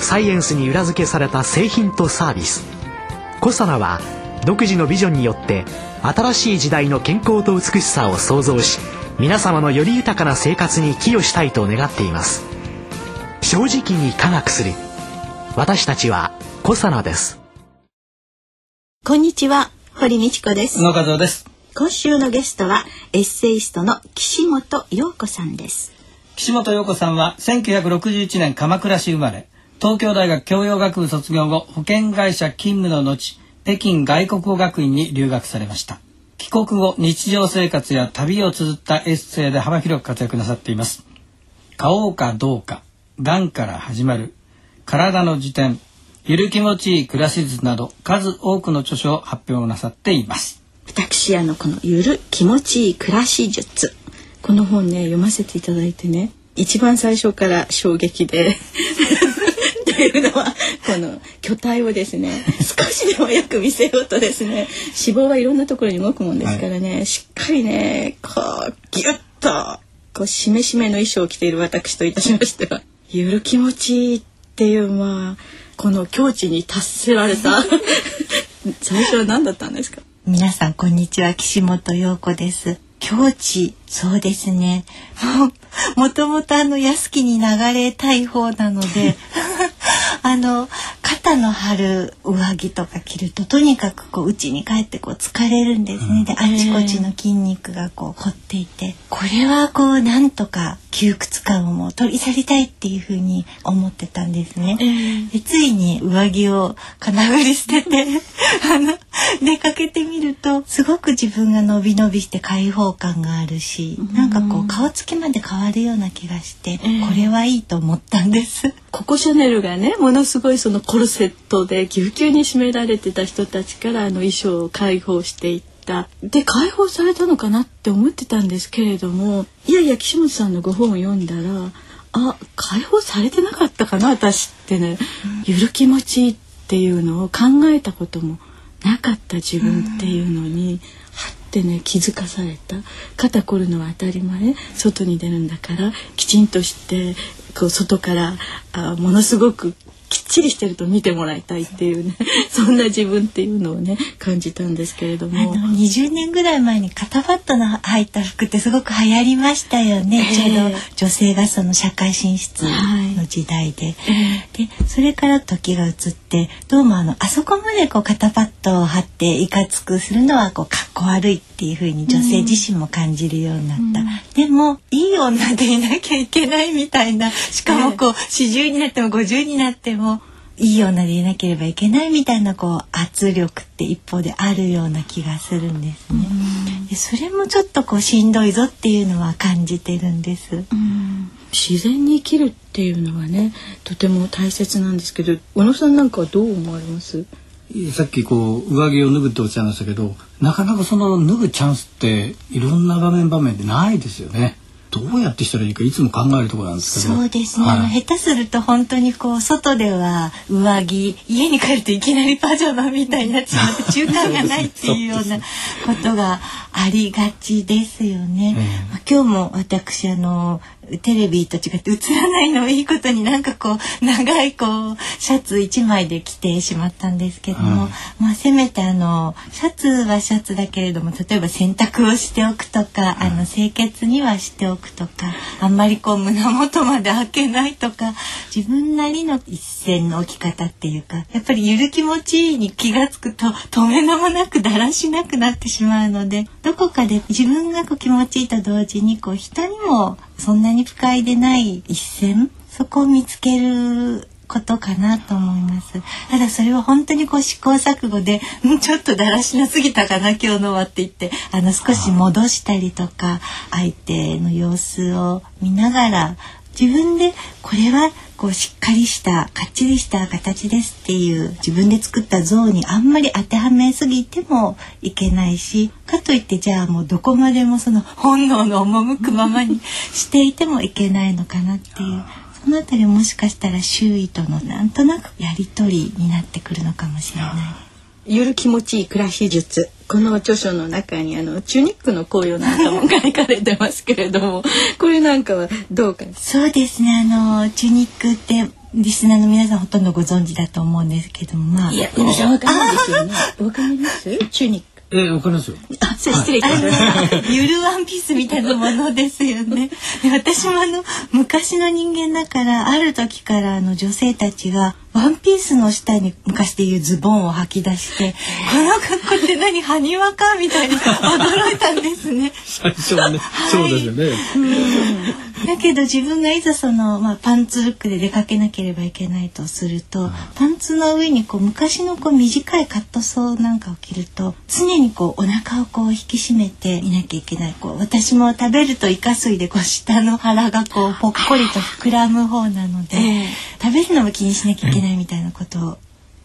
サイエンスに裏付けされた製品とサービス。コサナは独自のビジョンによって新しい時代の健康と美しさを創造し皆様のより豊かな生活に寄与したいと願っています。正直に科学する。私たちはコサナです。こんにちは。堀道子です。野和です。今週のゲストはエッセイストの岸本陽子さんです。岸本陽子さんは1961年鎌倉市生まれ東京大学教養学部卒業後保険会社勤務の後北京外国語学院に留学されました。帰国後日常生活や旅を綴ったエッセイで幅広く活躍なさっています。買おうかどうかがんから始まる体の辞典ゆる気持ちいい暮らし術など数多くの著書を発表なさっています。私あのこのゆる気持ちいい暮らし術この本ね読ませていただいてね一番最初から衝撃で。いうのはこの巨体をですね少しでもよく見せようとですね脂肪はいろんなところに動くもんですからね、はい、しっかりねこうギュッとこうしめしめの衣装を着ている私といたしましてはゆる気持ちいいっていうまあこの境地に達せられた 最初は何だったんですか？皆さんこんにちは岸本陽子です。境地そうですね。もともとあの安きに流れたい方なのであの肩の張る上着とか着るととにかくこう家に帰ってこう疲れるんですね、であちこちの筋肉がこう凝っていてこれはこうなんとか窮屈感をもう取り去りたいっていうふうに思ってたんですね。でついに上着を金繰り捨てて あの出かけてみるとすごく自分が伸び伸びして開放感があるし、なんかこう顔つきまで変わるような気がして、これはいいと思ったんです。ココシャネルがねものすごいそのコルセットでぎゅうぎゅうに締められてた人たちからあの衣装を解放していった。で解放されたのかなって思ってたんですけれどもいやいや岸本さんのご本を読んだらあ解放されてなかったかな私ってね、ゆる気持ちっていうのを考えたこともなかった自分っていうのに、はってね気づかされた。肩凝るのは当たり前外に出るんだからきちんとしてこう外からあものすごくきっちりしてると見てもらいたいっていうね そんな自分っていうのをね感じたんですけれども。20年ぐらい前に肩パッドの入った服ってすごく流行りましたよね、えー、ちょうど女性がその社会進出の時代で。はい、でそれから時が移ってどうもあのあそこまでこう肩パッドを貼っていかつくするのはこうかっこ悪いっていうふうに女性自身も感じるようになった。うん、でもいい女でいなきゃいけないみたいなしかもこう40になっても50になってもいい女でいなければいけないみたいなこう圧力って一方であるような気がするんですね。でそれもちょっとこうしんどいぞっていうのは感じてるんです。自然に生きるっていうのはねとても大切なんですけど小野さんなんかはどう思われます？さっきこう上着を脱ぐっておっしゃいましたけどなかなかその脱ぐチャンスっていろんな場面場面でないですよね。どうやってしたらいいかいつも考えるところなんですけど。そうですね、はい、あの下手すると本当にこう外では上着家に帰るといきなりパジャマみたいになっちまって中間がないっていうようなことがありがちですよね。まあ、今日も私あのテレビと違って映らないのをいいことになんかこう長いこうシャツ1枚で着てしまったんですけども、うん、まあせめてあのシャツはシャツだけれども例えば洗濯をしておくとか、あの清潔にはしておくとかあんまりこう胸元まで開けないとか自分なりの一線の置き方っていうかやっぱりゆる気持ちいいに気が付くと止めのもなくだらしなくなってしまうのでどこかで自分がこう気持ちいいと同時にこう人にもそんなに不快でない一線？そこを見つけることかなと思います。ただそれは本当にこう試行錯誤で、んちょっとだらしなすぎたかな今日のはって言って、あの少し戻したりとか、相手の様子を見ながら、自分でこれはこうしっかりしたかっちりした形ですっていう自分で作った像にあんまり当てはめすぎてもいけないしかといってじゃあもうどこまでもその本能の赴くままにしていてもいけないのかなっていう。そのあたりもしかしたら周囲とのなんとなくやり取りになってくるのかもしれない。ゆる気持ちいい暮らし術この著書の中にあのチュニックの紅葉なんかも書かれてますけれども これなんかはどうかそうですね。あのチュニックってリスナーの皆さんほとんどご存知だと思うんですけども。まあいや皆さんわかんないですよね。わかります？チュニック。えわかりますよ。あ失礼しました ゆるワンピースみたいなものですよね。で私もあの昔の人間だからある時からあの女性たちがワンピースの下に昔でいうズボンを履き出してこの格好って何埴輪かみたいに驚いたんですね。最初はね、そうですよね。だけど自分がいざその、まあ、パンツルックで出かけなければいけないとすると、パンツの上にこう昔のこう短いカットソーなんかを着ると常にこうお腹をこう引き締めていなきゃいけないこう私も食べるとイカ水でこう下の腹がこうぽっこりと膨らむ方なので、ええ。食べるのも気にしなきゃいけないみたいなこと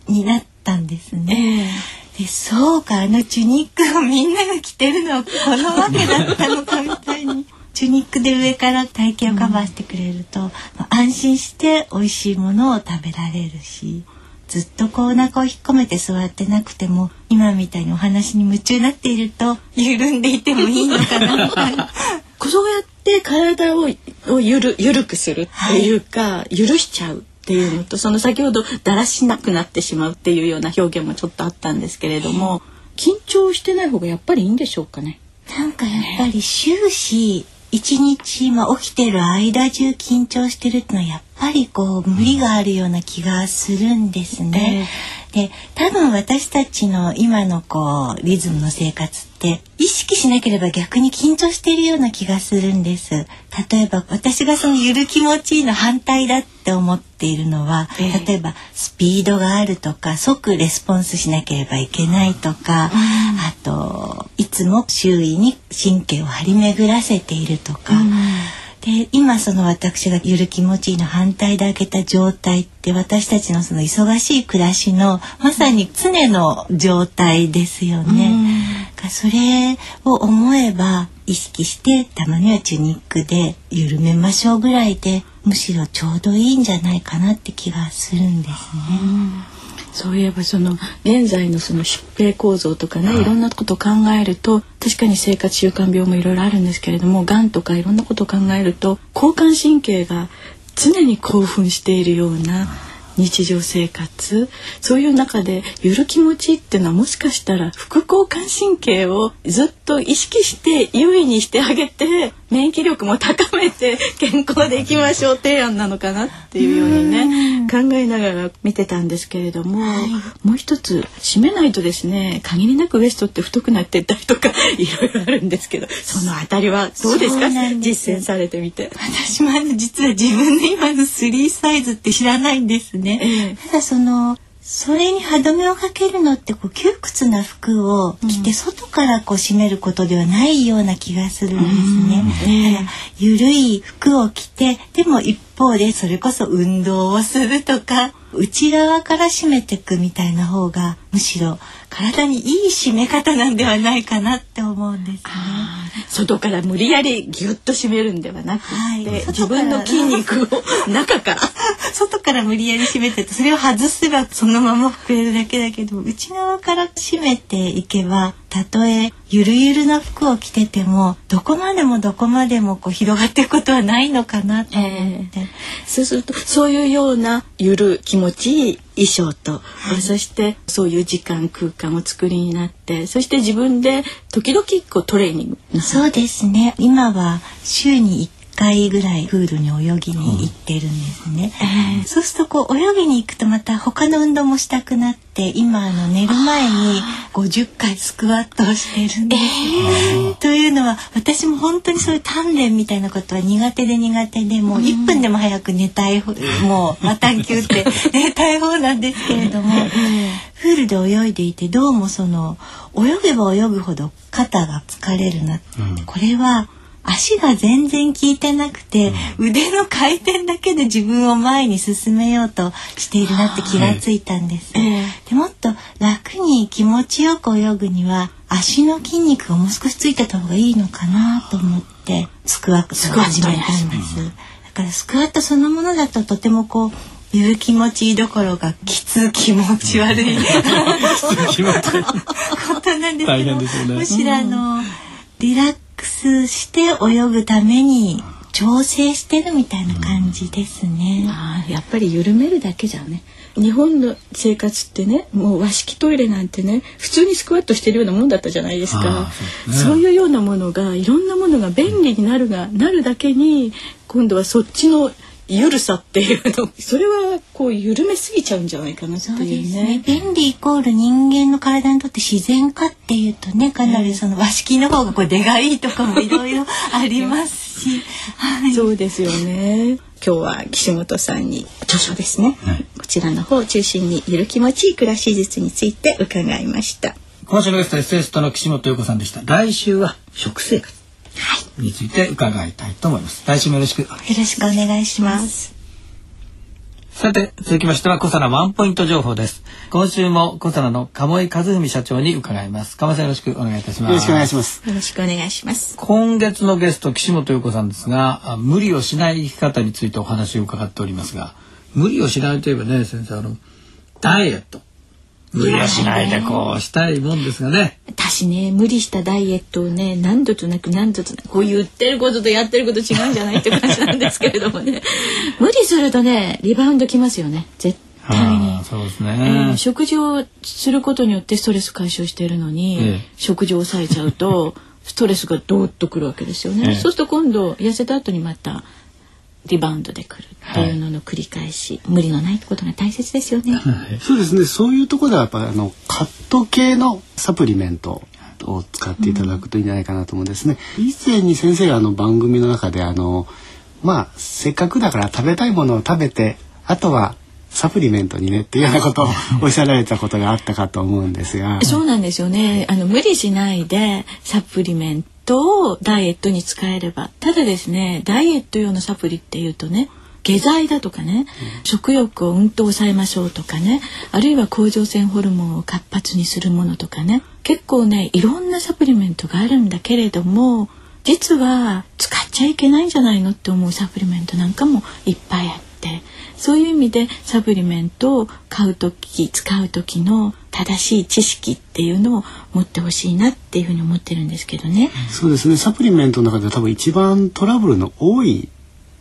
になったんですね。えでそうかあのチュニックをみんなが着てるのはこのわけだったのかみたいに。チュニックで上から体型をカバーしてくれると、まあ安心して美味しいものを食べられるしずっとこうお腹を引っ込めて座ってなくても今みたいにお話に夢中になっていると緩んでいてもいいのかな。そうやって体ををゆるゆるくするっていうか、許しちゃうっていうのとその先ほどだらしなくなってしまうっていうような表現もちょっとあったんですけれども緊張してない方がやっぱりいいんでしょうかね？なんかやっぱり終始一日、まあ、起きてる間中緊張してるってのはやっぱりこう無理があるような気がするんですね。で多分私たちの今のこうリズムの生活って意識しなければ逆に緊張しているような気がするんです。例えば私がそのゆる気持ちいいの反対だって思っているのは、ええ例えばスピードがあるとか即レスポンスしなければいけないとか、あといつも周囲に神経を張り巡らせているとか。で今その私がゆる気持ちいいの反対で開けた状態って私たちのその忙しい暮らしのまさに常の状態ですよね。がそれを思えば意識してたまにはチュニックで緩めましょうぐらいでむしろちょうどいいんじゃないかなって気がするんですね。そういえばその現在のその疾病構造とかねいろんなことを考えると確かに生活習慣病もいろいろあるんですけれどもがんとかいろんなことを考えると交感神経が常に興奮しているような日常生活。そういう中でゆる気持ちっていうのはもしかしたら副交感神経をずっと意識して優位にしてあげて免疫力も高めて健康でいきましょう提案なのかなっていうようにね。考えながら見てたんですけれども、もう一つ締めないとですね限りなくウエストって太くなってったりとか いろいろあるんですけどそのあたりはどうですか？実践されてみて。私もあの実は自分の今の3サイズって知らないんですね。ええ。ただそのそれに歯止めをかけるのってこう窮屈な服を着て外からこう締めることではないような気がするんですね。ただゆるい服を着てでも一方でそれこそ運動をするとか内側から締めていくみたいな方がむしろ体にいい締め方なんではないかなって思うんですね。外から無理やりギュッと締めるんではなくて、はい。自分の筋肉を中から。外から無理やり締めててそれを外せばそのまま膨れるだけだけど内側から締めていけばたとえゆるゆるな服を着ててもどこまでもどこまでもこう広がっていくことはないのかなと思って、そうするとそういうようなゆる気持ちいい衣装と、そしてそういう時間空間を作りになってそして自分で時々こうトレーニング。そうですね。今は週に1回ぐらいプールに泳ぎに行ってるんですね、そうするとこう泳ぎに行くとまた他の運動もしたくなって今あの寝る前に50回スクワットをしてるんです、というのは私も本当にそういう鍛錬みたいなことは苦手で苦手でもう1分でも早く寝たい方もうまたんきゅうって 寝たい方なんですけれども、プールで泳いでいてどうもその泳げば泳ぐほど肩が疲れるなって、これは足が全然効いてなくて、うん、腕の回転だけで自分を前に進めようとしているなって気がついたんです。えー、でもっと楽に気持ちよく泳ぐには足の筋肉がもう少しついてた方がいいのかなと思ってスクワットを始めたんです。だからスクワットそのものだととてもこうゆる気持ちいいどころがきつ気持ち悪い。ことなんですけど、ね、むしろあのリラックスして泳ぐために調整してるみたいな感じですね。あやっぱり緩めるだけじゃね。日本の生活ってねもう和式トイレなんてね普通にスクワットしてるようなもんだったじゃないですかそう、ね,、いうようなものがいろんなものが便利になるが、なるだけに今度はそっちのゆるさっていうの。それはこう緩めすぎちゃうんじゃないかなっていうね。ね。便利イコール人間の体にとって自然かっていうとねかなりその和式の方がこう出がいいとかもいろいろありますし、はい、そうですよね。今日は岸本さんに著書ですね、はい、こちらの方を中心にゆる気持ちいい暮らし術について伺いました。今週のゲストエッセイストの岸本陽子さんでした。来週は食生活について伺いたいと思います。来週もよろしくよろしくお願いします。さて、続きましては、小皿ワンポイント情報です。今週も小皿の鴨井和文社長に伺います。鴨井さんよろしくお願いいたします。よろしくお願いします。よろしくお願いします。今月のゲスト、岸本陽子さんですが、無理をしない生き方についてお話を伺っておりますが、無理をしないといえばね、先生、あの、ダイエット。無理はしないでこうしたいもんですがね。私ね無理したダイエットをね何度となく何度となくこう言ってることとやってること違うんじゃないって感じなんですけれどもね 無理するとねリバウンドきますよね絶対に。そうですね、えー、食事をすることによってストレス解消しているのに、ええ、食事を抑えちゃうとストレスがどーっとくるわけですよね。え、そうすると今度痩せた後にまたリバウンドでくるっていうのの繰り返し、はい、無理のないことが大切ですよね。そうですね。そういうところではやっぱあのカット系のサプリメントを使っていただくといいんじゃないかなと思うんですね。うん、以前に先生があの番組の中であのまあせっかくだから食べたいものを食べてあとはサプリメントにねっていうようなことを おっしゃられたことがあったかと思うんですが。そうなんですよね。あの無理しないでサプリメントをダイエットに使えれば。ただですね、ダイエット用のサプリっていうとね、下剤だとかね、うん、食欲をうんと抑えましょうとかねあるいは甲状腺ホルモンを活発にするものとかね結構ねいろんなサプリメントがあるんだけれども実は使っちゃいけないんじゃないのって思うサプリメントなんかもいっぱいあってそういう意味でサプリメントを買う時使う時の正しい知識っていうのを持ってほしいなっていうふうに思ってるんですけどね。そうですね。サプリメントの中で多分一番トラブルの多い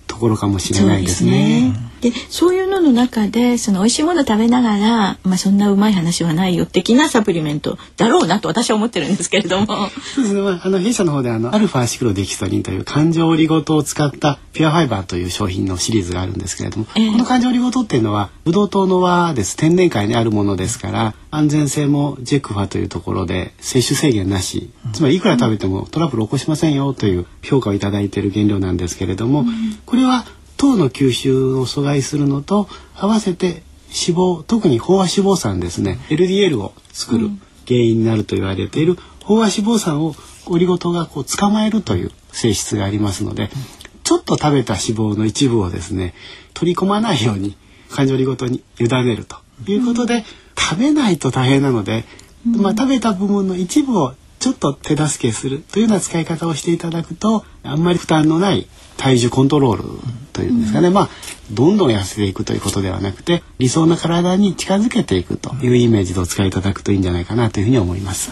ところかもしれないですね。でそういうのの中でその美味しいもの食べながら、まあ、そんなうまい話はないよ的なサプリメントだろうなと私は思ってるんですけれども。そうですね、まあ、あの弊社の方であのアルファシクロデキストリンという環状オリゴ糖を使ったピュアファイバーという商品のシリーズがあるんですけれども、えー、この環状オリゴ糖っていうのはブドウ糖の輪です。天然界にあるものですから安全性もジェクファというところで摂取制限なし、つまりいくら食べてもトラブル起こしませんよという評価を頂いている原料なんですけれども、うん、これは糖の吸収を阻害するのと合わせて脂肪特に飽和脂肪酸ですね。LDL を作る原因になると言われている飽和脂肪酸をオリゴ糖がこう捕まえるという性質がありますのでちょっと食べた脂肪の一部をですね取り込まないように感情オリゴ糖に委ねるということで、食べないと大変なので、まあ、食べた部分の一部をちょっと手助けするというような使い方をしていただくとあんまり負担のない体重コントロールというんですかね、うん、まあどんどん痩せていくということではなくて理想な体に近づけていくというイメージでお使いいただくといいんじゃないかなというふうに思います。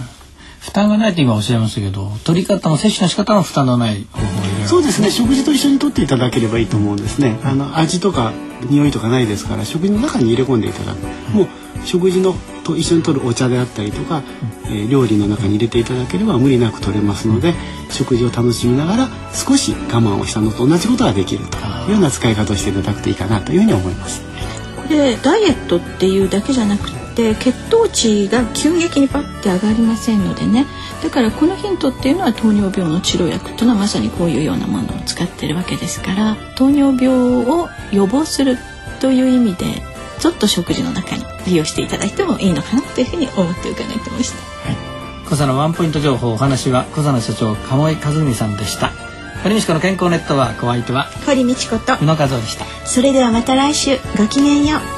負担がないと今おっしゃいましたけど取り方も摂取の仕方も負担のない方法そうですね。食事と一緒にとっていただければいいと思うんですね。あの味とか匂いとかないですから食事の中に入れ込んでいただく。もう食事のと一緒に取るお茶であったりとか、えー、料理の中に入れていただければ無理なく取れますので食事を楽しみながら少し我慢をしたのと同じことができるというような使い方をしていただくといいかなというふうに思います。これダイエットっていうだけじゃなくて血糖値が急激にパッて上がりませんのでね。だからこのヒントっていうのは糖尿病の治療薬っていうのはまさにこういうようなものを使ってるわけですから。糖尿病を予防するという意味でちょっと食事の中に利用していただいてもいいのかなというふうに思って伺ってました。はい、小佐のワンポイント情報お話は小佐野社長鴨井和美さんでした。堀道子の健康ネットワークお相手は堀道子と。宇野和夫でした。それではまた来週ごきげんよう